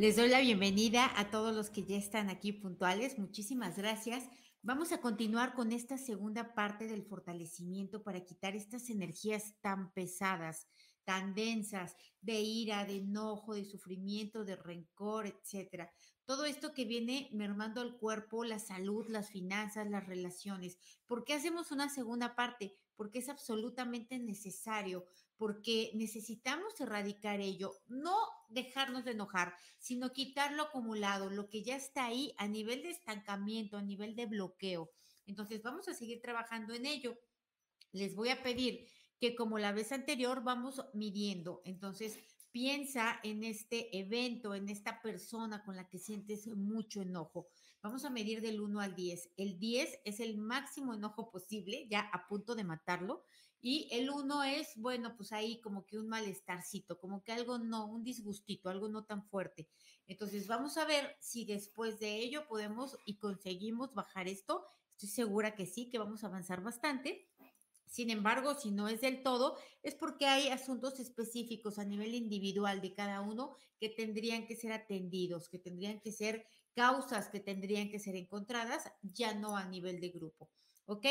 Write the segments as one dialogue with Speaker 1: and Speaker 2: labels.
Speaker 1: Les doy la bienvenida a todos los que ya están aquí puntuales. Muchísimas gracias. Vamos a continuar con esta segunda parte del fortalecimiento para quitar estas energías tan pesadas, tan densas, de ira, de enojo, de sufrimiento, de rencor, etcétera. Todo esto que viene mermando el cuerpo, la salud, las finanzas, las relaciones. ¿Por qué hacemos una segunda parte? porque es absolutamente necesario, porque necesitamos erradicar ello, no dejarnos de enojar, sino quitar lo acumulado, lo que ya está ahí a nivel de estancamiento, a nivel de bloqueo. Entonces, vamos a seguir trabajando en ello. Les voy a pedir que como la vez anterior vamos midiendo. Entonces, piensa en este evento, en esta persona con la que sientes mucho enojo. Vamos a medir del 1 al 10. El 10 es el máximo enojo posible, ya a punto de matarlo. Y el 1 es, bueno, pues ahí como que un malestarcito, como que algo no, un disgustito, algo no tan fuerte. Entonces vamos a ver si después de ello podemos y conseguimos bajar esto. Estoy segura que sí, que vamos a avanzar bastante. Sin embargo, si no es del todo, es porque hay asuntos específicos a nivel individual de cada uno que tendrían que ser atendidos, que tendrían que ser causas que tendrían que ser encontradas, ya no a nivel de grupo. ¿Ok?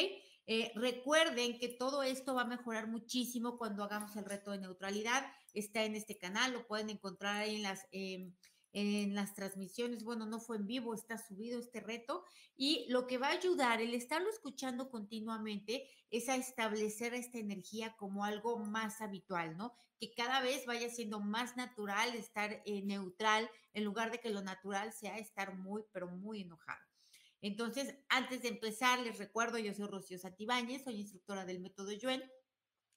Speaker 1: Eh, recuerden que todo esto va a mejorar muchísimo cuando hagamos el reto de neutralidad. Está en este canal, lo pueden encontrar ahí en las... Em, en las transmisiones, bueno, no fue en vivo, está subido este reto y lo que va a ayudar, el estarlo escuchando continuamente, es a establecer esta energía como algo más habitual, ¿no? Que cada vez vaya siendo más natural estar eh, neutral en lugar de que lo natural sea estar muy, pero muy enojado. Entonces, antes de empezar, les recuerdo, yo soy Rocío Satibáñez, soy instructora del método Yuen.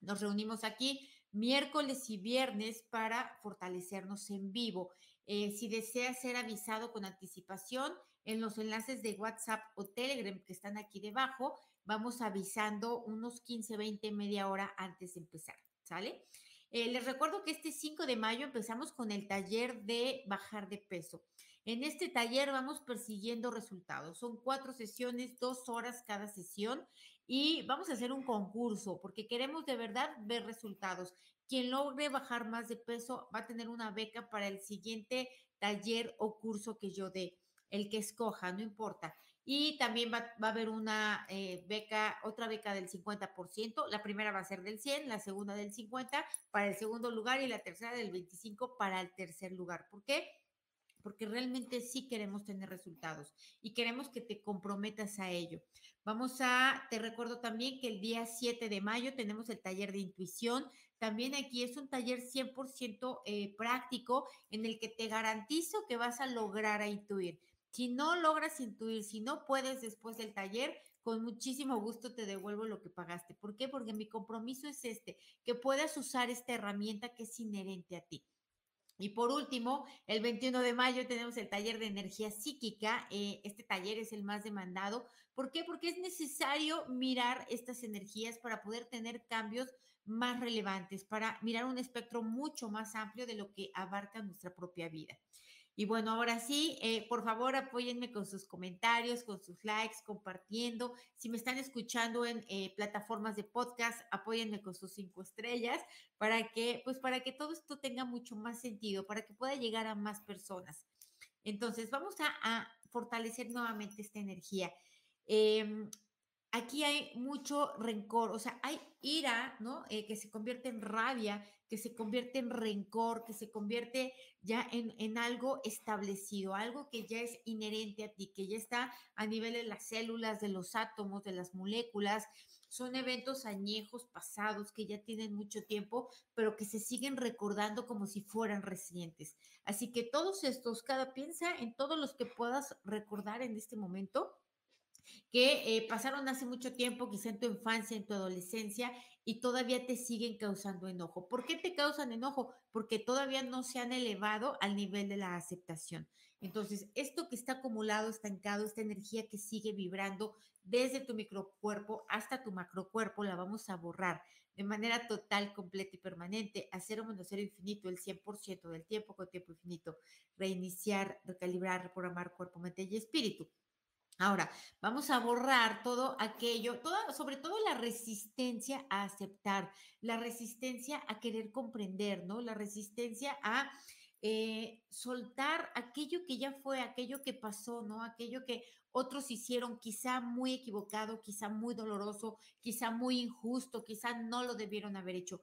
Speaker 1: Nos reunimos aquí miércoles y viernes para fortalecernos en vivo. Eh, si desea ser avisado con anticipación, en los enlaces de WhatsApp o Telegram que están aquí debajo, vamos avisando unos 15, 20, media hora antes de empezar, ¿sale? Eh, les recuerdo que este 5 de mayo empezamos con el taller de bajar de peso. En este taller vamos persiguiendo resultados. Son cuatro sesiones, dos horas cada sesión y vamos a hacer un concurso porque queremos de verdad ver resultados. Quien logre bajar más de peso va a tener una beca para el siguiente taller o curso que yo dé el que escoja, no importa. Y también va, a haber una eh, beca, otra beca del 50%. La primera va a ser del 100, la segunda del 50 para el segundo lugar y la tercera del 25 para el tercer lugar. ¿Por qué? porque realmente sí queremos tener resultados y queremos que te comprometas a ello. Vamos a, te recuerdo también que el día 7 de mayo tenemos el taller de intuición. También aquí es un taller 100% eh, práctico en el que te garantizo que vas a lograr a intuir. Si no logras intuir, si no puedes después del taller, con muchísimo gusto te devuelvo lo que pagaste. ¿Por qué? Porque mi compromiso es este, que puedas usar esta herramienta que es inherente a ti. Y por último, el 21 de mayo tenemos el taller de energía psíquica. Eh, este taller es el más demandado. ¿Por qué? Porque es necesario mirar estas energías para poder tener cambios más relevantes, para mirar un espectro mucho más amplio de lo que abarca nuestra propia vida. Y bueno, ahora sí, eh, por favor apóyenme con sus comentarios, con sus likes, compartiendo. Si me están escuchando en eh, plataformas de podcast, apóyenme con sus cinco estrellas para que, pues para que todo esto tenga mucho más sentido, para que pueda llegar a más personas. Entonces, vamos a, a fortalecer nuevamente esta energía. Eh, aquí hay mucho rencor, o sea, hay ira, ¿no? Eh, que se convierte en rabia, que se convierte en rencor, que se convierte ya en, en, algo establecido, algo que ya es inherente a ti, que ya está a nivel de las células, de los átomos, de las moléculas. Son eventos añejos, pasados, que ya tienen mucho tiempo, pero que se siguen recordando como si fueran recientes. Así que todos estos, cada piensa en todos los que puedas recordar en este momento que eh, pasaron hace mucho tiempo, quizá en tu infancia, en tu adolescencia, y todavía te siguen causando enojo. ¿Por qué te causan enojo? Porque todavía no se han elevado al nivel de la aceptación. Entonces, esto que está acumulado, estancado, esta energía que sigue vibrando desde tu microcuerpo hasta tu macrocuerpo, la vamos a borrar de manera total, completa y permanente, hacer o menos cero infinito el 100% del tiempo con tiempo infinito, reiniciar, recalibrar, reprogramar cuerpo, mente y espíritu. Ahora, vamos a borrar todo aquello, sobre todo la resistencia a aceptar, la resistencia a querer comprender, ¿no? La resistencia a eh, soltar aquello que ya fue, aquello que pasó, ¿no? Aquello que otros hicieron quizá muy equivocado, quizá muy doloroso, quizá muy injusto, quizá no lo debieron haber hecho,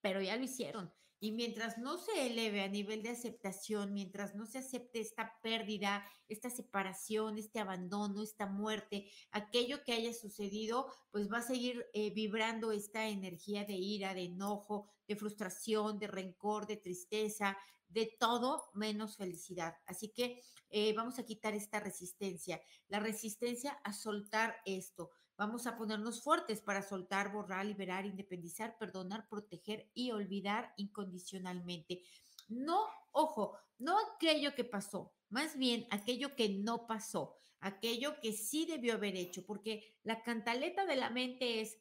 Speaker 1: pero ya lo hicieron. Y mientras no se eleve a nivel de aceptación, mientras no se acepte esta pérdida, esta separación, este abandono, esta muerte, aquello que haya sucedido, pues va a seguir eh, vibrando esta energía de ira, de enojo, de frustración, de rencor, de tristeza, de todo menos felicidad. Así que eh, vamos a quitar esta resistencia, la resistencia a soltar esto. Vamos a ponernos fuertes para soltar, borrar, liberar, independizar, perdonar, proteger y olvidar incondicionalmente. No, ojo, no aquello que pasó, más bien aquello que no pasó, aquello que sí debió haber hecho, porque la cantaleta de la mente es,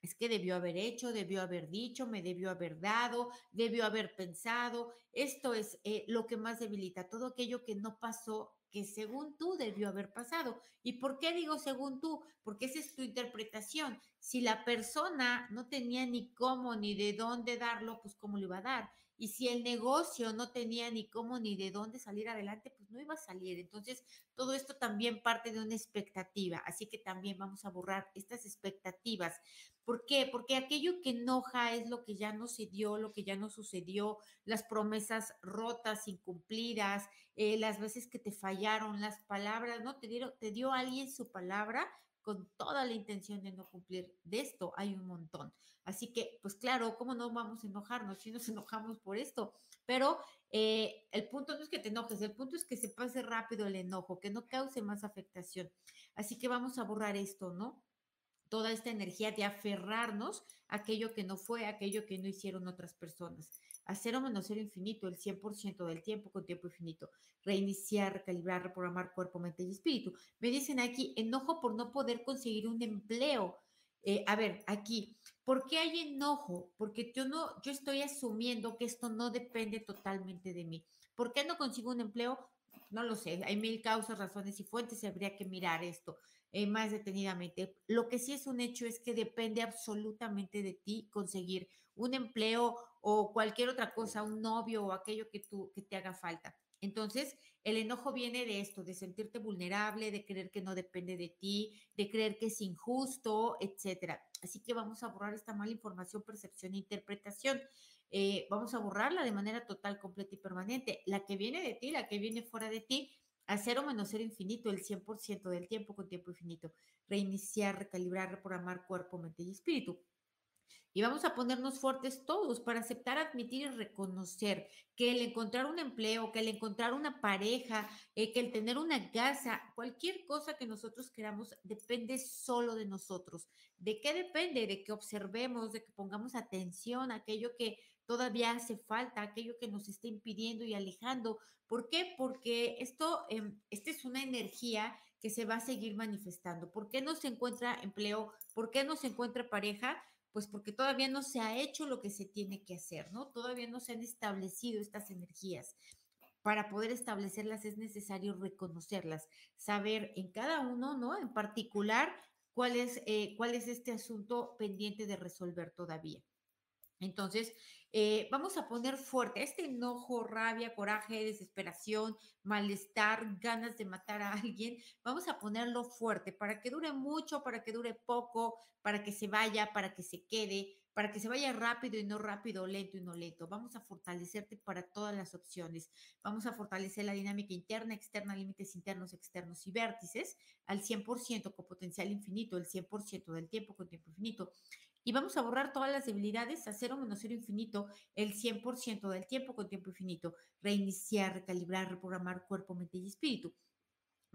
Speaker 1: es que debió haber hecho, debió haber dicho, me debió haber dado, debió haber pensado. Esto es eh, lo que más debilita, todo aquello que no pasó que según tú debió haber pasado. ¿Y por qué digo según tú? Porque esa es tu interpretación. Si la persona no tenía ni cómo ni de dónde darlo, pues cómo lo iba a dar. Y si el negocio no tenía ni cómo ni de dónde salir adelante, pues no iba a salir. Entonces, todo esto también parte de una expectativa. Así que también vamos a borrar estas expectativas. ¿Por qué? Porque aquello que enoja es lo que ya no se dio, lo que ya no sucedió, las promesas rotas, incumplidas, eh, las veces que te fallaron, las palabras, ¿no? Te, dieron, te dio alguien su palabra con toda la intención de no cumplir. De esto hay un montón. Así que, pues claro, ¿cómo no vamos a enojarnos si nos enojamos por esto? Pero eh, el punto no es que te enojes, el punto es que se pase rápido el enojo, que no cause más afectación. Así que vamos a borrar esto, ¿no? Toda esta energía de aferrarnos a aquello que no fue, aquello que no hicieron otras personas hacer o menos cero infinito el 100% del tiempo con tiempo infinito, reiniciar, recalibrar, reprogramar cuerpo, mente y espíritu. Me dicen aquí, enojo por no poder conseguir un empleo. Eh, a ver, aquí, ¿por qué hay enojo? Porque yo no, yo estoy asumiendo que esto no depende totalmente de mí. ¿Por qué no consigo un empleo? No lo sé, hay mil causas, razones y fuentes, habría que mirar esto eh, más detenidamente. Lo que sí es un hecho es que depende absolutamente de ti conseguir un empleo o cualquier otra cosa, un novio o aquello que, tú, que te haga falta. Entonces, el enojo viene de esto, de sentirte vulnerable, de creer que no depende de ti, de creer que es injusto, etcétera. Así que vamos a borrar esta mala información, percepción e interpretación. Eh, vamos a borrarla de manera total, completa y permanente. La que viene de ti, la que viene fuera de ti, a cero menos cero infinito, el 100% del tiempo con tiempo infinito. Reiniciar, recalibrar, reprogramar cuerpo, mente y espíritu. Y vamos a ponernos fuertes todos para aceptar, admitir y reconocer que el encontrar un empleo, que el encontrar una pareja, eh, que el tener una casa, cualquier cosa que nosotros queramos, depende solo de nosotros. ¿De qué depende? De que observemos, de que pongamos atención a aquello que todavía hace falta, aquello que nos está impidiendo y alejando. ¿Por qué? Porque esto, eh, esta es una energía que se va a seguir manifestando. ¿Por qué no se encuentra empleo? ¿Por qué no se encuentra pareja? Pues porque todavía no se ha hecho lo que se tiene que hacer, ¿no? Todavía no se han establecido estas energías. Para poder establecerlas es necesario reconocerlas, saber en cada uno, ¿no? En particular, cuál es, eh, cuál es este asunto pendiente de resolver todavía. Entonces, eh, vamos a poner fuerte este enojo, rabia, coraje, desesperación, malestar, ganas de matar a alguien. Vamos a ponerlo fuerte para que dure mucho, para que dure poco, para que se vaya, para que se quede, para que se vaya rápido y no rápido, lento y no lento. Vamos a fortalecerte para todas las opciones. Vamos a fortalecer la dinámica interna, externa, límites internos, externos y vértices al 100% con potencial infinito, el 100% del tiempo con tiempo infinito y vamos a borrar todas las debilidades a cero menos cero infinito el 100% del tiempo con tiempo infinito, reiniciar, recalibrar, reprogramar cuerpo, mente y espíritu.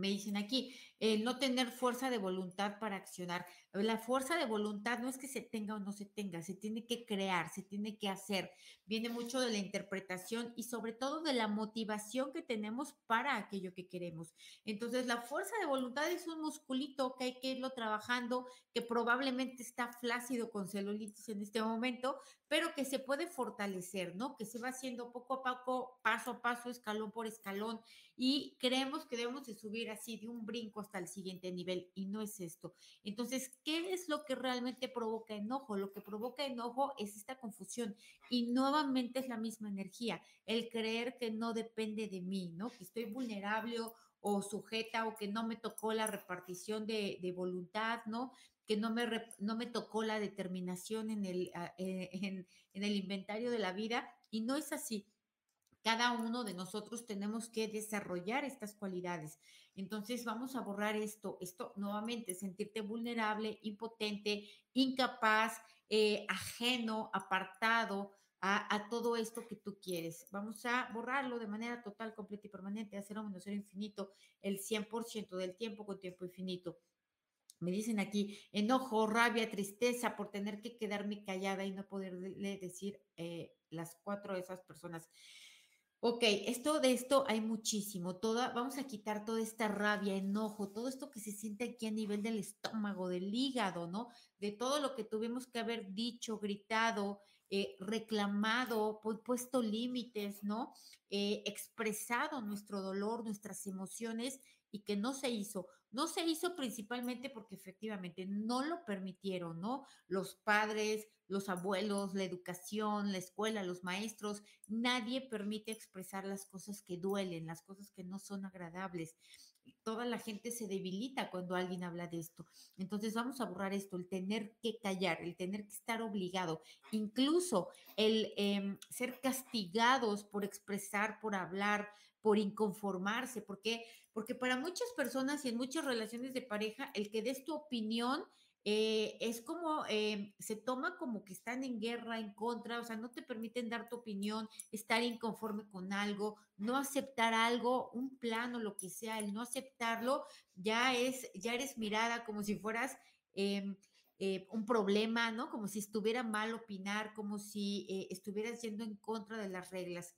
Speaker 1: Me dicen aquí, el no tener fuerza de voluntad para accionar. La fuerza de voluntad no es que se tenga o no se tenga, se tiene que crear, se tiene que hacer. Viene mucho de la interpretación y sobre todo de la motivación que tenemos para aquello que queremos. Entonces, la fuerza de voluntad es un musculito que hay que irlo trabajando, que probablemente está flácido con celulitis en este momento, pero que se puede fortalecer, ¿no? Que se va haciendo poco a poco, paso a paso, escalón por escalón y creemos que debemos de subir así de un brinco hasta el siguiente nivel y no es esto. Entonces, ¿qué es lo que realmente provoca enojo? Lo que provoca enojo es esta confusión y nuevamente es la misma energía, el creer que no depende de mí, ¿no? Que estoy vulnerable o, sujeta o que no me tocó la repartición de, de voluntad, ¿no? Que no me, no me tocó la determinación en el, ah, eh, en, el inventario de la vida y no es así cada uno de nosotros tenemos que desarrollar estas cualidades. Entonces vamos a borrar esto, esto nuevamente, sentirte vulnerable, impotente, incapaz, eh, ajeno, apartado a, a, todo esto que tú quieres. Vamos a borrarlo de manera total, completa y permanente, a cero menos cero infinito, el 100% del tiempo con tiempo infinito. Me dicen aquí enojo, rabia, tristeza por tener que quedarme callada y no poderle decir eh, las cuatro de esas personas. Ok, esto de esto hay muchísimo. Toda, vamos a quitar toda esta rabia, enojo, todo esto que se siente aquí a nivel del estómago, del hígado, ¿no? De todo lo que tuvimos que haber dicho, gritado, eh, reclamado, puesto límites, ¿no? Eh, expresado nuestro dolor, nuestras emociones y que no se hizo. No se hizo principalmente porque efectivamente no lo permitieron, ¿no? Los padres, los abuelos, la educación, la escuela, los maestros, nadie permite expresar las cosas que duelen, las cosas que no son agradables. Toda la gente se debilita cuando alguien habla de esto. Entonces vamos a borrar esto, el tener que callar, el tener que estar obligado, incluso el eh, ser castigados por expresar, por hablar, por inconformarse, porque porque para muchas personas y en muchas relaciones de pareja, el que des tu opinión eh, es como, eh, se toma como que están en guerra, en contra, o sea, no te permiten dar tu opinión, estar inconforme con algo, no aceptar algo, un plan o lo que sea, el no aceptarlo, ya es, ya eres mirada como si fueras em, eh, un problema, ¿no? Como si estuviera mal opinar, como si estuvieras yendo en contra de las reglas.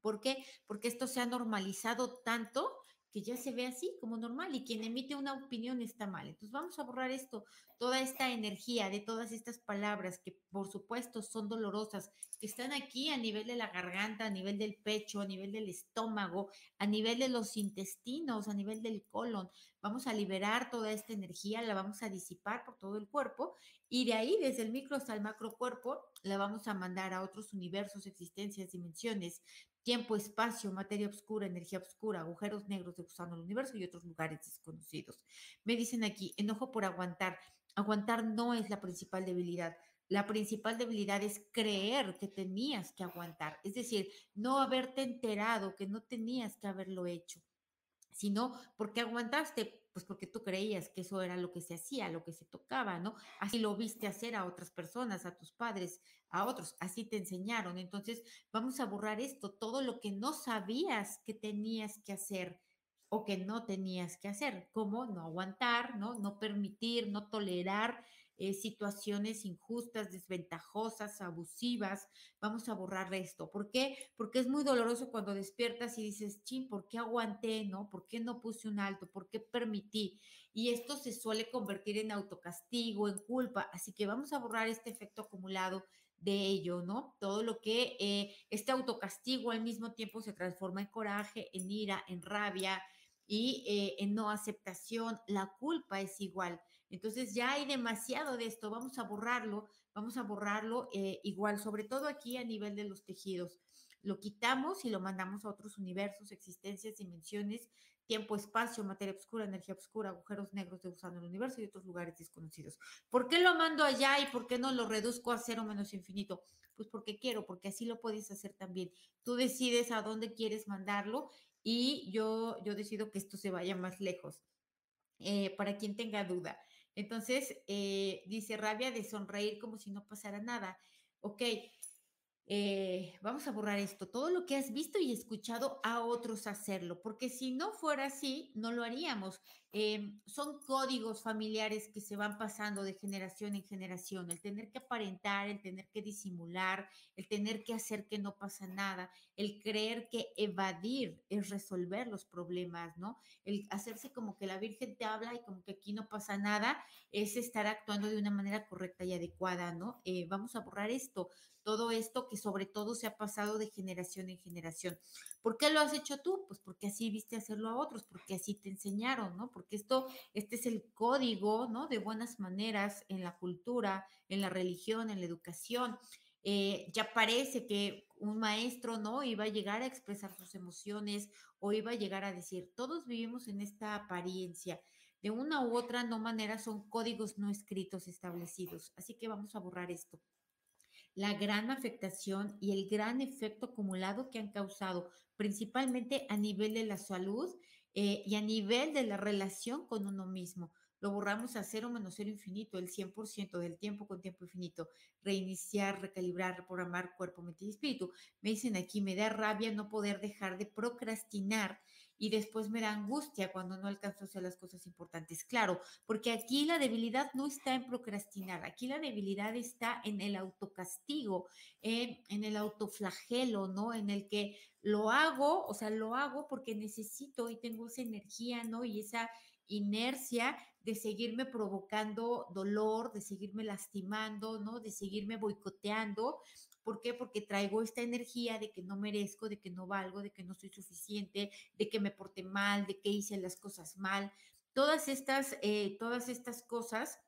Speaker 1: ¿Por qué? Porque esto se ha normalizado tanto que ya se ve así como normal y quien emite una opinión está mal. Entonces vamos a borrar esto, toda esta energía de todas estas palabras que por supuesto son dolorosas, que están aquí a nivel de la garganta, a nivel del pecho, a nivel del estómago, a nivel de los intestinos, a nivel del colon. Vamos a liberar toda esta energía, la vamos a disipar por todo el cuerpo y de ahí, desde el micro hasta el macro cuerpo, la vamos a mandar a otros universos, existencias, dimensiones, tiempo, espacio, materia oscura, energía oscura, agujeros negros de gusano del universo y otros lugares desconocidos. Me dicen aquí, enojo por aguantar. Aguantar no es la principal debilidad. La principal debilidad es creer que tenías que aguantar, es decir, no haberte enterado que no tenías que haberlo hecho, sino porque aguantaste pues porque tú creías que eso era lo que se hacía, lo que se tocaba, ¿no? Así lo viste hacer a otras personas, a tus padres, a otros, así te enseñaron. Entonces, vamos a borrar esto, todo lo que no sabías que tenías que hacer o que no tenías que hacer, como no aguantar, ¿no? No permitir, no tolerar eh, situaciones injustas, desventajosas, abusivas. Vamos a borrar esto. ¿Por qué? Porque es muy doloroso cuando despiertas y dices, chin, ¿por qué aguanté? ¿No? ¿Por qué no puse un alto? ¿Por qué permití? Y esto se suele convertir en autocastigo, en culpa. Así que vamos a borrar este efecto acumulado de ello, ¿no? Todo lo que eh, este autocastigo al mismo tiempo se transforma en coraje, en ira, en rabia y eh, en no aceptación. La culpa es igual. Entonces ya hay demasiado de esto, vamos a borrarlo, vamos a borrarlo eh, igual, sobre todo aquí a nivel de los tejidos. Lo quitamos y lo mandamos a otros universos, existencias, dimensiones, tiempo, espacio, materia oscura, energía oscura, agujeros negros de usando el universo y otros lugares desconocidos. ¿Por qué lo mando allá y por qué no lo reduzco a cero menos infinito? Pues porque quiero, porque así lo puedes hacer también. Tú decides a dónde quieres mandarlo y yo, yo decido que esto se vaya más lejos. Eh, para quien tenga duda. Entonces, eh, dice rabia de sonreír como si no pasara nada. Ok, eh, vamos a borrar esto, todo lo que has visto y escuchado a otros hacerlo, porque si no fuera así, no lo haríamos. Eh, son códigos familiares que se van pasando de generación en generación, el tener que aparentar, el tener que disimular, el tener que hacer que no pasa nada, el creer que evadir es resolver los problemas, ¿no? El hacerse como que la Virgen te habla y como que aquí no pasa nada, es estar actuando de una manera correcta y adecuada, ¿no? Eh, vamos a borrar esto todo esto que sobre todo se ha pasado de generación en generación. ¿Por qué lo has hecho tú? Pues porque así viste hacerlo a otros, porque así te enseñaron, ¿no? Porque esto, este es el código, ¿no? De buenas maneras en la cultura, en la religión, en la educación. Eh, ya parece que un maestro no iba a llegar a expresar sus emociones o iba a llegar a decir, todos vivimos en esta apariencia. De una u otra no manera son códigos no escritos establecidos. Así que vamos a borrar esto la gran afectación y el gran efecto acumulado que han causado, principalmente a nivel de la salud eh, y a nivel de la relación con uno mismo. Lo borramos a cero menos cero infinito, el 100% del tiempo con tiempo infinito. Reiniciar, recalibrar, reprogramar cuerpo, mente y espíritu. Me dicen aquí, me da rabia no poder dejar de procrastinar y después me da angustia cuando no alcanzo a hacer las cosas importantes. Claro, porque aquí la debilidad no está en procrastinar, aquí la debilidad está en el autocastigo, en, en el autoflagelo, ¿no? En el que lo hago, o sea, lo hago porque necesito y tengo esa energía, ¿no? Y esa inercia de seguirme provocando dolor, de seguirme lastimando, ¿no? De seguirme boicoteando ¿Por qué? Porque traigo esta energía de que no merezco, de que no valgo, de que no soy suficiente, de que me porté mal, de que hice las cosas mal. Todas estas, eh, todas estas cosas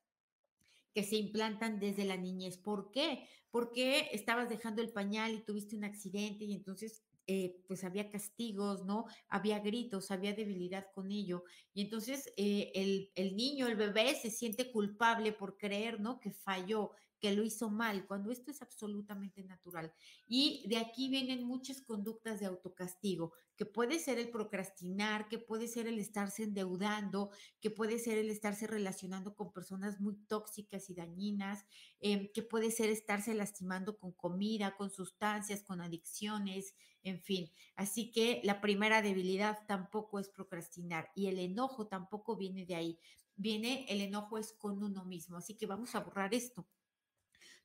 Speaker 1: que se implantan desde la niñez. ¿Por qué? Porque estabas dejando el pañal y tuviste un accidente y entonces eh, pues había castigos, ¿no? Había gritos, había debilidad con ello. Y entonces eh, el, el, niño, el bebé se siente culpable por creer, ¿no? Que falló, que lo hizo mal, cuando esto es absolutamente natural. Y de aquí vienen muchas conductas de autocastigo, que puede ser el procrastinar, que puede ser el estarse endeudando, que puede ser el estarse relacionando con personas muy tóxicas y dañinas, eh, que puede ser estarse lastimando con comida, con sustancias, con adicciones, en fin. Así que la primera debilidad tampoco es procrastinar y el enojo tampoco viene de ahí. Viene, el enojo es con uno mismo. Así que vamos a borrar esto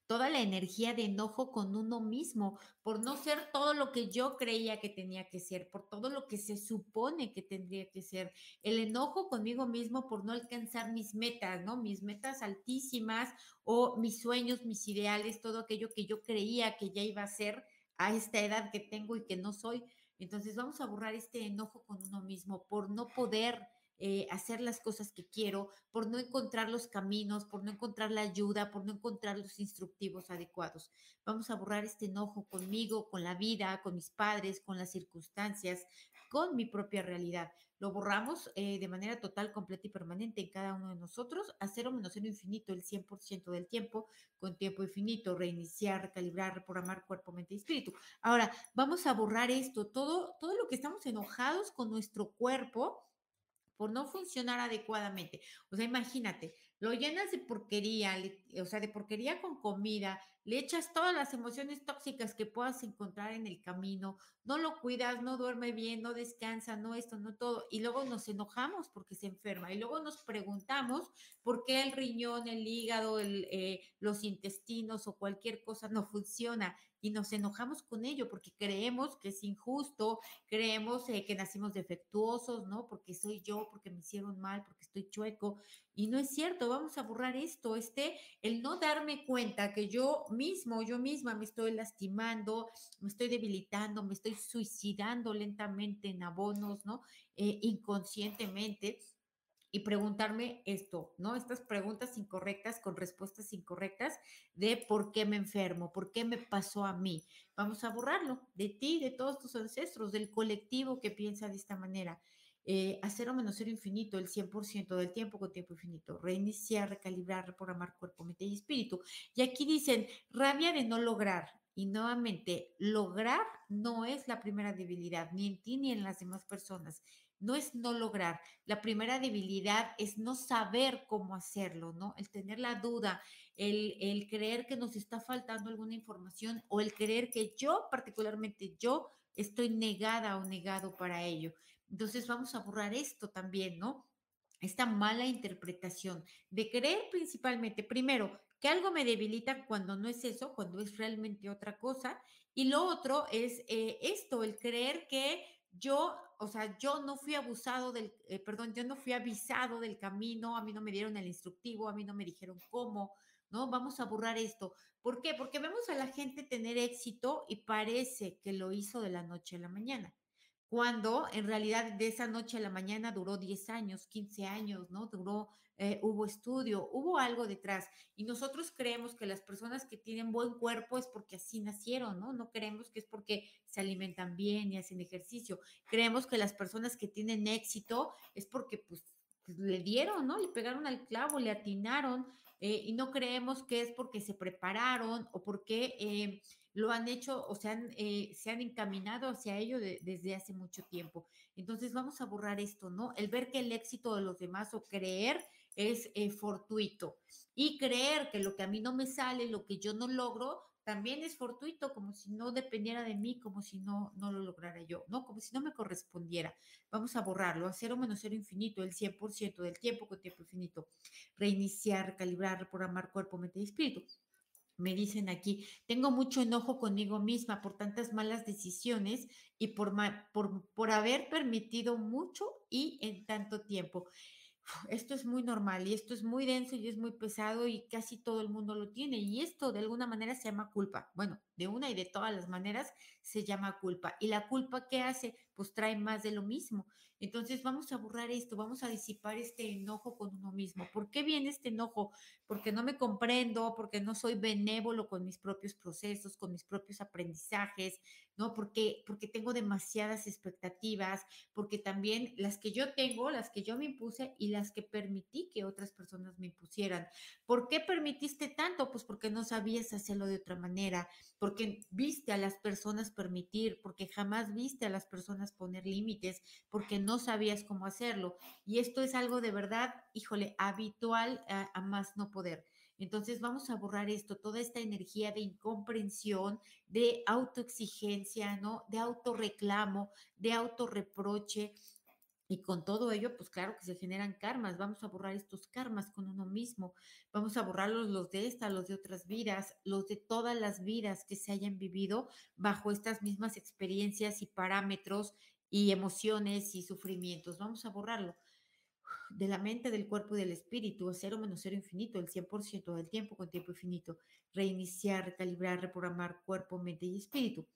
Speaker 1: toda la energía de enojo con uno mismo, por no ser todo lo que yo creía que tenía que ser, por todo lo que se supone que tendría que ser, el enojo conmigo mismo por no alcanzar mis metas, ¿no? Mis metas altísimas o mis sueños, mis ideales, todo aquello que yo creía que ya iba a ser a esta edad que tengo y que no soy. Entonces vamos a borrar este enojo con uno mismo por no poder eh, hacer las cosas que quiero, por no encontrar los caminos, por no encontrar la ayuda, por no encontrar los instructivos adecuados. Vamos a borrar este enojo conmigo, con la vida, con mis padres, con las circunstancias, con mi propia realidad. Lo borramos eh, de manera total, completa y permanente en cada uno de nosotros, a cero menos cero infinito el 100% del tiempo, con tiempo infinito, reiniciar, recalibrar, reprogramar cuerpo, mente y espíritu. Ahora, vamos a borrar esto, todo, todo lo que estamos enojados con nuestro cuerpo, por no funcionar adecuadamente. O sea, imagínate, lo llenas de porquería, o sea, de porquería con comida, le echas todas las emociones tóxicas que puedas encontrar en el camino, no lo cuidas, no duerme bien, no descansa, no esto, no todo, y luego nos enojamos porque se enferma, y luego nos preguntamos por qué el riñón, el hígado, eh, los intestinos o cualquier cosa no funciona, y nos enojamos con ello porque creemos que es injusto, creemos eh, que nacimos defectuosos, ¿no? Porque soy yo, porque me hicieron mal, porque estoy chueco, y no es cierto, vamos a borrar esto, este, el no darme cuenta que yo mismo, yo misma me estoy lastimando, me estoy debilitando, me estoy suicidando lentamente en abonos, ¿no? Eh, inconscientemente. Y preguntarme esto, ¿no? Estas preguntas incorrectas con respuestas incorrectas de por qué me enfermo, por qué me pasó a mí. Vamos a borrarlo de ti, de todos tus ancestros, del colectivo que piensa de esta manera eh, a cero menos cero infinito, el 100% del tiempo con tiempo infinito, reiniciar, recalibrar, reprogramar cuerpo, mente y espíritu. Y aquí dicen, rabia de no lograr. Y nuevamente, lograr no es la primera debilidad, ni en ti ni en las demás personas. No es no lograr. La primera debilidad es no saber cómo hacerlo, ¿no? El tener la duda, el, el creer que nos está faltando alguna información o el creer que yo, particularmente yo, estoy negada o negado para ello. Entonces vamos a borrar esto también, ¿no? Esta mala interpretación de creer principalmente, primero, que algo me debilita cuando no es eso, cuando es realmente otra cosa. Y lo otro es eh, esto, el creer que yo, o sea, yo no fui abusado del, eh, perdón, yo no fui avisado del camino, a mí no me dieron el instructivo, a mí no me dijeron cómo, ¿no? Vamos a borrar esto. ¿Por qué? Porque vemos a la gente tener éxito y parece que lo hizo de la noche a la mañana cuando en realidad de esa noche a la mañana duró 10 años, 15 años, ¿no? Duró, eh, hubo estudio, hubo algo detrás. Y nosotros creemos que las personas que tienen buen cuerpo es porque así nacieron, ¿no? No creemos que es porque se alimentan bien y hacen ejercicio. Creemos que las personas que tienen éxito es porque pues, le dieron, ¿no? Le pegaron al clavo, le atinaron. Eh, y no creemos que es porque se prepararon o porque... Eh, lo han hecho o se han, eh, se han encaminado hacia ello desde hace mucho tiempo. Entonces vamos a borrar esto, ¿no? El ver que el éxito de los demás o creer es eh, fortuito y creer que lo que a mí no me sale, lo que yo no logro, también es fortuito, como si no dependiera de mí, como si no, no lo lograra yo, ¿no? Como si no me correspondiera. Vamos a borrarlo, a cero menos cero infinito, el 100% del tiempo con tiempo infinito. Reiniciar, calibrar, reprogramar cuerpo, mente y espíritu. Me dicen aquí, tengo mucho enojo conmigo misma por tantas malas decisiones y por, por, por haber permitido mucho y en tanto tiempo. Esto es muy normal y esto es muy denso y es muy pesado y casi todo el mundo lo tiene. Y esto de alguna manera se llama culpa. Bueno, de una y de todas las maneras se llama culpa. ¿Y la culpa qué hace? Pues trae más de lo mismo. Entonces vamos a borrar esto, vamos a disipar este enojo con uno mismo. ¿Por qué viene este enojo? Porque no me comprendo, porque no soy benévolo con mis propios procesos, con mis propios aprendizajes, ¿no? Porque, porque tengo demasiadas expectativas, porque también las que yo tengo, las que yo me impuse y las que permití que otras personas me impusieran. ¿Por qué permitiste tanto? Pues porque no sabías hacerlo de otra manera, porque viste a las personas permitir, porque jamás viste a las personas poner límites, porque no sabías cómo hacerlo. Y esto es algo de verdad, híjole, habitual a, a más no poder. Entonces vamos a borrar esto, toda esta energía de incomprensión, de autoexigencia, ¿no? De autorreclamo, de autorreproche. Y con todo ello, pues claro que se generan karmas. Vamos a borrar estos karmas con uno mismo. Vamos a borrarlos los de esta, los de otras vidas, los de todas las vidas que se hayan vivido bajo estas mismas experiencias y parámetros y emociones y sufrimientos. Vamos a borrarlo de la mente, del cuerpo y del espíritu, cero menos cero infinito, el 100% del tiempo con tiempo infinito, reiniciar, recalibrar, reprogramar cuerpo, mente y espíritu.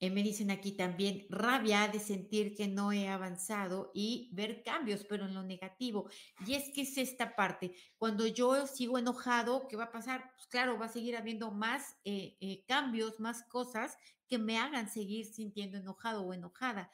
Speaker 1: Eh, me dicen aquí también rabia de sentir que no he avanzado y ver cambios, pero en lo negativo. Y es que es esta parte. Cuando yo sigo enojado, ¿qué va a pasar? Pues claro, va a seguir habiendo más eh, eh, cambios, más cosas que me hagan seguir sintiendo enojado o enojada.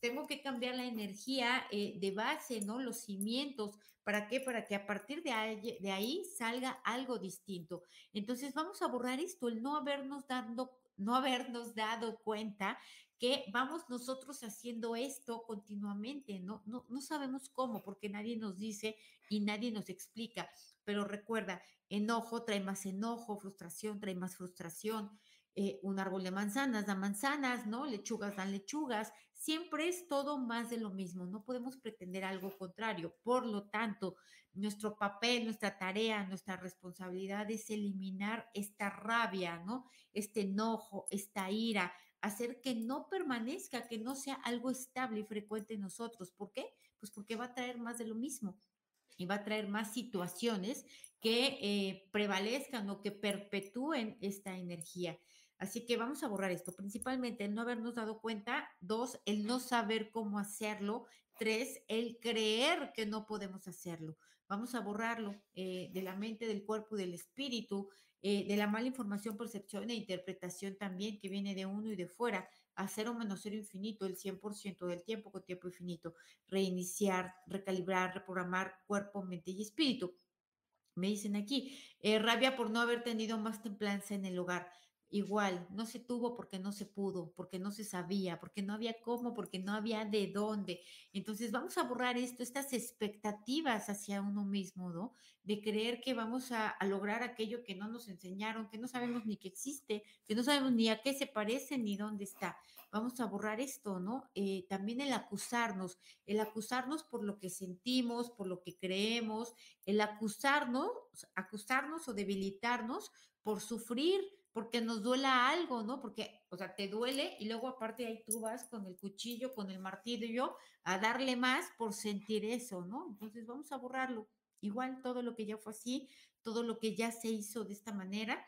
Speaker 1: Tengo que cambiar la energía de base, ¿no? Los cimientos. ¿Para qué? Para que a partir de ahí, de ahí salga algo distinto. Entonces, vamos a borrar esto, el no habernos dado no habernos dado cuenta que vamos nosotros haciendo esto continuamente, ¿no? No, no sabemos cómo, porque nadie nos dice y nadie nos explica. Pero recuerda, enojo trae más enojo, frustración trae más frustración. Eh, un árbol de manzanas da manzanas, ¿no? Lechugas dan lechugas. Siempre es todo más de lo mismo. No podemos pretender algo contrario. Por lo tanto, nuestro papel, nuestra tarea, nuestra responsabilidad es eliminar esta rabia, ¿no? Este enojo, esta ira, hacer que no permanezca, que no sea algo estable y frecuente en nosotros. ¿Por qué? Pues porque va a traer más de lo mismo y va a traer más situaciones que eh, prevalezcan o que perpetúen esta energía. Así que vamos a borrar esto, principalmente el no habernos dado cuenta, dos, el no saber cómo hacerlo, tres, el creer que no podemos hacerlo. Vamos a borrarlo eh, de la mente, del cuerpo del espíritu, eh, de la mala información, percepción e interpretación también que viene de uno y de fuera, a cero menos cero infinito, el 100% del tiempo con tiempo infinito, reiniciar, recalibrar, reprogramar cuerpo, mente y espíritu. Me dicen aquí, eh, rabia por no haber tenido más templanza en el hogar igual, no se tuvo porque no se pudo, porque no se sabía, porque no había cómo, porque no había de dónde. Entonces vamos a borrar esto, estas expectativas hacia uno mismo, ¿no? De creer que vamos a, lograr aquello que no nos enseñaron, que no sabemos ni que existe, que no sabemos ni a qué se parece ni dónde está. Vamos a borrar esto, ¿no? Eh, también el acusarnos, el acusarnos por lo que sentimos, por lo que creemos, el acusarnos, acusarnos o debilitarnos por sufrir porque nos duela algo, ¿no? Porque, o sea, te duele y luego aparte ahí tú vas con el cuchillo, con el martillo a darle más por sentir eso, ¿no? Entonces vamos a borrarlo. Igual todo lo que ya fue así, todo lo que ya se hizo de esta manera,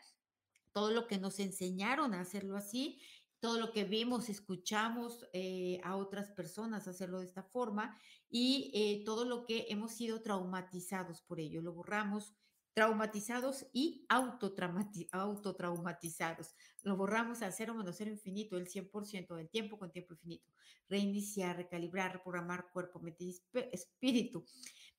Speaker 1: todo lo que nos enseñaron a hacerlo así, todo lo que vimos, escuchamos eh, a otras personas hacerlo de esta forma y eh, todo lo que hemos sido traumatizados por ello. Lo borramos, traumatizados y autotraumatizados. Lo borramos a cero menos cero infinito, el 100% del tiempo con tiempo infinito. Reiniciar, recalibrar, reprogramar cuerpo, mente espíritu.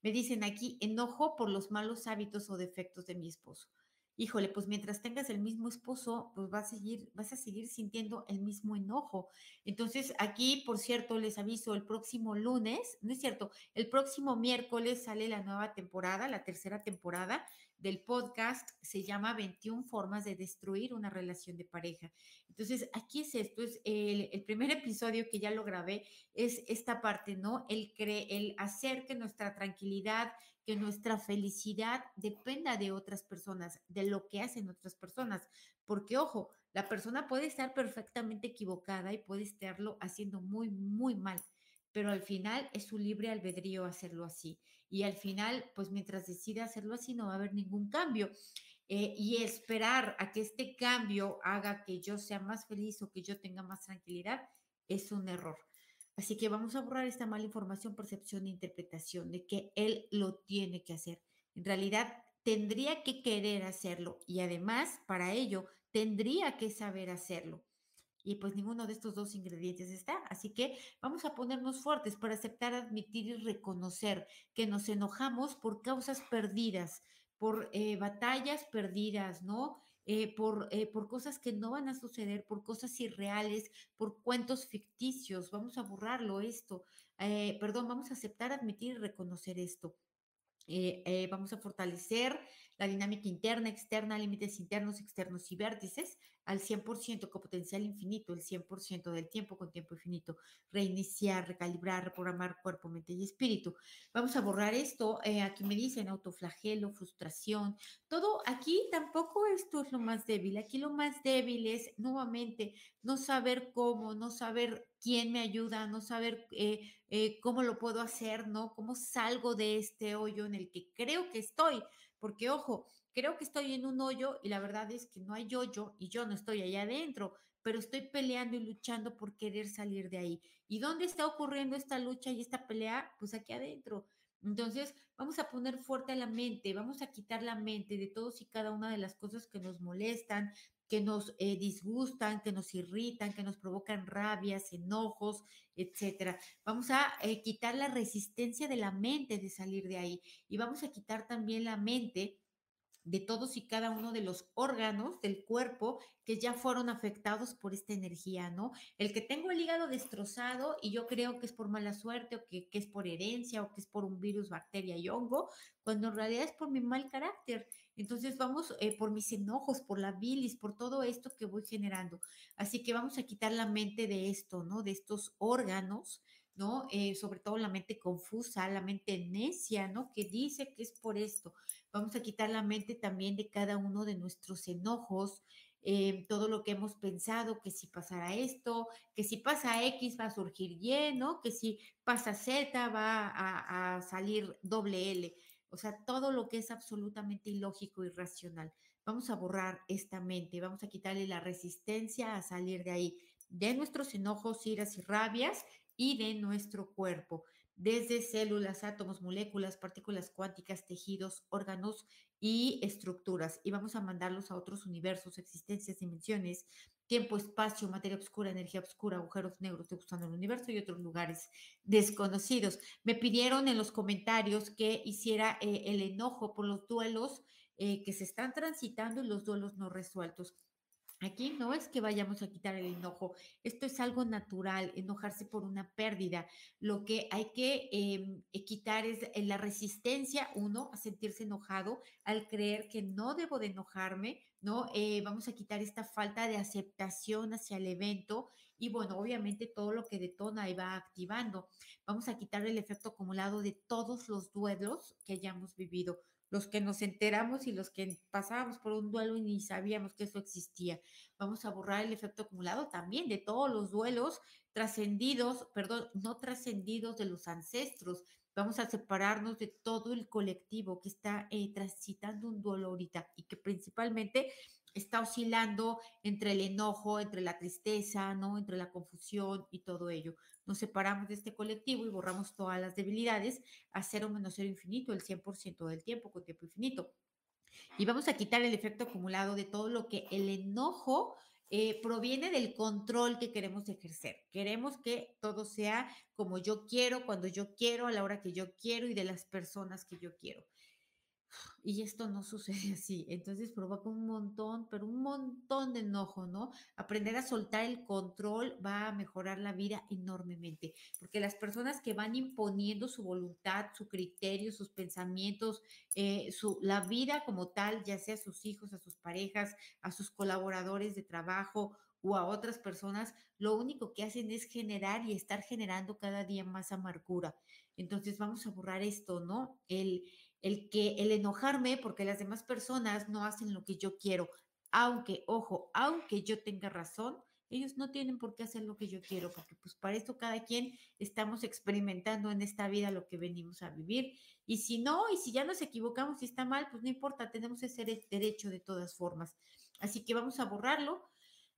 Speaker 1: Me dicen aquí, enojo por los malos hábitos o defectos de mi esposo híjole, pues mientras tengas el mismo esposo, pues vas a seguir, vas a seguir sintiendo el mismo enojo. Entonces, aquí, por cierto, les aviso, el próximo lunes, no es cierto, el próximo miércoles sale la nueva temporada, la tercera temporada del podcast, se llama 21 formas de destruir una relación de pareja. Entonces, aquí es esto, es el, primer episodio que ya lo grabé, es esta parte, ¿no? El, cre el hacer que nuestra tranquilidad, que nuestra felicidad dependa de otras personas, de lo que hacen otras personas. Porque, ojo, la persona puede estar perfectamente equivocada y puede estarlo haciendo muy, muy mal, pero al final es su libre albedrío hacerlo así. Y al final, pues mientras decida hacerlo así, no va a haber ningún cambio. Eh, y esperar a que este cambio haga que yo sea más feliz o que yo tenga más tranquilidad es un error. Así que vamos a borrar esta mala información, percepción e interpretación de que él lo tiene que hacer. En realidad, tendría que querer hacerlo y además, para ello, tendría que saber hacerlo. Y pues ninguno de estos dos ingredientes está. Así que vamos a ponernos fuertes para aceptar, admitir y reconocer que nos enojamos por causas perdidas, por eh, batallas perdidas, ¿no? Eh, por, eh, por cosas que no van a suceder, por cosas irreales, por cuentos ficticios. Vamos a borrarlo esto. Perdón, vamos a aceptar, admitir y reconocer esto. vamos a fortalecer la dinámica interna, externa, límites internos, externos y vértices al 100% con potencial infinito, el 100% del tiempo con tiempo infinito, reiniciar, recalibrar, reprogramar cuerpo, mente y espíritu. Vamos a borrar esto, eh, aquí me dicen autoflagelo, frustración, todo aquí tampoco esto es lo más débil, aquí lo más débil es nuevamente no saber cómo, no saber quién me ayuda, no saber eh, eh, cómo lo puedo hacer, ¿no? ¿Cómo salgo de este hoyo en el que creo que estoy? Porque, ojo, creo que estoy en un hoyo y la verdad es que no hay yo-yo y yo no estoy allá adentro, pero estoy peleando y luchando por querer salir de ahí. ¿Y dónde está ocurriendo esta lucha y esta pelea? Pues aquí adentro. Entonces, vamos a poner fuerte a la mente, vamos a quitar la mente de todos y cada una de las cosas que nos molestan, que nos eh, disgustan, que nos irritan, que nos provocan rabias, enojos, etcétera. Vamos a eh, quitar la resistencia de la mente de salir de ahí y vamos a quitar también la mente de todos y cada uno de los órganos del cuerpo que ya fueron afectados por esta energía, ¿no? El que tengo el hígado destrozado y yo creo que es por mala suerte o que, es por herencia o que es por un virus, bacteria y hongo, cuando en realidad es por mi mal carácter. Entonces vamos eh, por mis enojos, por la bilis, por todo esto que voy generando. Así que vamos a quitar la mente de esto, ¿no? De estos órganos, ¿no? Eh, sobre todo la mente confusa, la mente necia, ¿no? Que dice que es por esto. Vamos a quitar la mente también de cada uno de nuestros enojos, eh, todo lo que hemos pensado, que si pasara esto, que si pasa X va a surgir Y, ¿no? Que si pasa Z va a, a salir doble L o sea, todo lo que es absolutamente ilógico, y irracional. Vamos a borrar esta mente, vamos a quitarle la resistencia a salir de ahí, de nuestros enojos, iras y rabias y de nuestro cuerpo, desde células, átomos, moléculas, partículas cuánticas, tejidos, órganos y estructuras. Y vamos a mandarlos a otros universos, existencias, dimensiones, tiempo, espacio, materia oscura, energía oscura, agujeros negros degustando el universo y otros lugares desconocidos. Me pidieron en los comentarios que hiciera eh, el enojo por los duelos eh, que se están transitando y los duelos no resueltos. Aquí no es que vayamos a quitar el enojo, esto es algo natural, enojarse por una pérdida. Lo que hay que em, eh, quitar es la resistencia, uno, a sentirse enojado, al creer que no debo de enojarme, ¿no? Eh, vamos a quitar esta falta de aceptación hacia el evento y bueno, obviamente todo lo que detona y va activando. Vamos a quitar el efecto acumulado de todos los duelos que hayamos vivido los que nos enteramos y los que pasábamos por un duelo y ni sabíamos que eso existía. Vamos a borrar el efecto acumulado también de todos los duelos trascendidos, perdón, no trascendidos de los ancestros. Vamos a separarnos de todo el colectivo que está eh, transitando un duelo ahorita y que principalmente está oscilando entre el enojo, entre la tristeza, ¿no? Entre la confusión y todo ello. Nos separamos de este colectivo y borramos todas las debilidades a cero menos cero infinito, el 100% del tiempo con tiempo infinito. Y vamos a quitar el efecto acumulado de todo lo que el enojo eh, proviene del control que queremos ejercer. Queremos que todo sea como yo quiero, cuando yo quiero, a la hora que yo quiero y de las personas que yo quiero. Y esto no sucede así. Entonces provoca un montón, pero un montón de enojo, ¿no? Aprender a soltar el control va a mejorar la vida enormemente, porque las personas que van imponiendo su voluntad, su criterio, sus pensamientos, eh, su, la vida como tal, ya sea a sus hijos, a sus parejas, a sus colaboradores de trabajo o a otras personas, lo único que hacen es generar y estar generando cada día más amargura. Entonces vamos a borrar esto, ¿no? El el que el enojarme porque las demás personas no hacen lo que yo quiero, aunque, ojo, aunque yo tenga razón, ellos no tienen por qué hacer lo que yo quiero, porque pues para eso cada quien estamos experimentando en esta vida lo que venimos a vivir. Y si no, y si ya nos equivocamos y está mal, pues no importa, tenemos ese derecho de todas formas. Así que vamos a borrarlo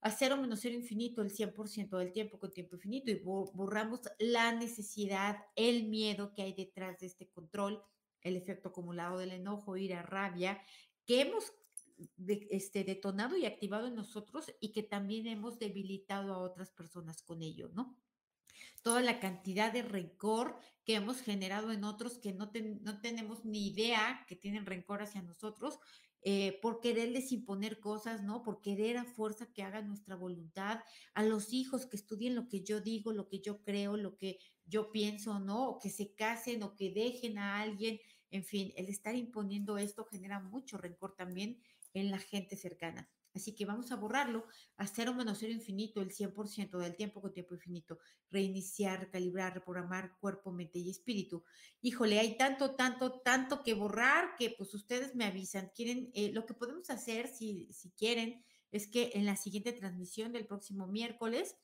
Speaker 1: a cero menos cero infinito el 100% del tiempo con tiempo infinito y borramos la necesidad, el miedo que hay detrás de este control el efecto acumulado del enojo, ira, rabia, que hemos este, detonado y activado en nosotros y que también hemos debilitado a otras personas con ello, ¿no? Toda la cantidad de rencor que hemos generado en otros que no, tenemos ni idea que tienen rencor hacia nosotros eh, por quererles imponer cosas, ¿no? Por querer a fuerza que hagan nuestra voluntad, a los hijos que estudien lo que yo digo, lo que yo creo, lo que yo pienso, ¿no? O que se casen o que dejen a alguien. En fin, el estar imponiendo esto genera mucho rencor también en la gente cercana. Así que vamos a borrarlo a cero menos cero infinito, el 100% del tiempo con tiempo infinito. Reiniciar, calibrar, reprogramar cuerpo, mente y espíritu. Híjole, hay tanto, tanto, tanto que borrar que pues ustedes me avisan. Quieren, eh, lo que podemos hacer, si, si quieren, es que en la siguiente transmisión del próximo miércoles,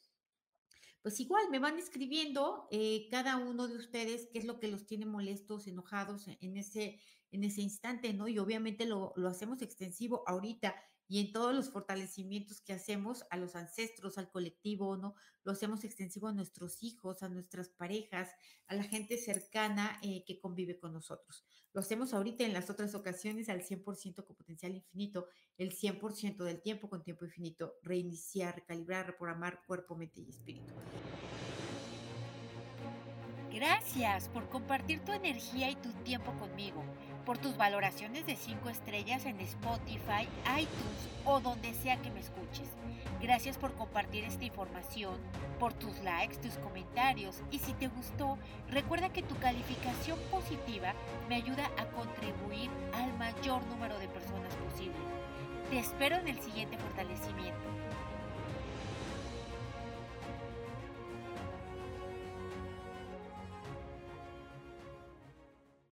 Speaker 1: pues igual me van escribiendo eh, cada uno de ustedes qué es lo que los tiene molestos, enojados en ese, en ese instante, ¿no? Y obviamente lo, lo hacemos extensivo ahorita y en todos los fortalecimientos que hacemos a los ancestros, al colectivo, ¿no? Lo hacemos extensivo a nuestros hijos, a nuestras parejas, a la gente cercana eh, que convive con nosotros. Lo hacemos ahorita en las otras ocasiones al 100% con potencial infinito, el 100% del tiempo con tiempo infinito, reiniciar, recalibrar, reprogramar cuerpo, mente y espíritu.
Speaker 2: Gracias por compartir tu energía y tu tiempo conmigo por tus valoraciones de 5 estrellas en Spotify, iTunes o donde sea que me escuches. Gracias por compartir esta información, por tus likes, tus comentarios y si te gustó, recuerda que tu calificación positiva me ayuda a contribuir al mayor número de personas posible. Te espero en el siguiente fortalecimiento.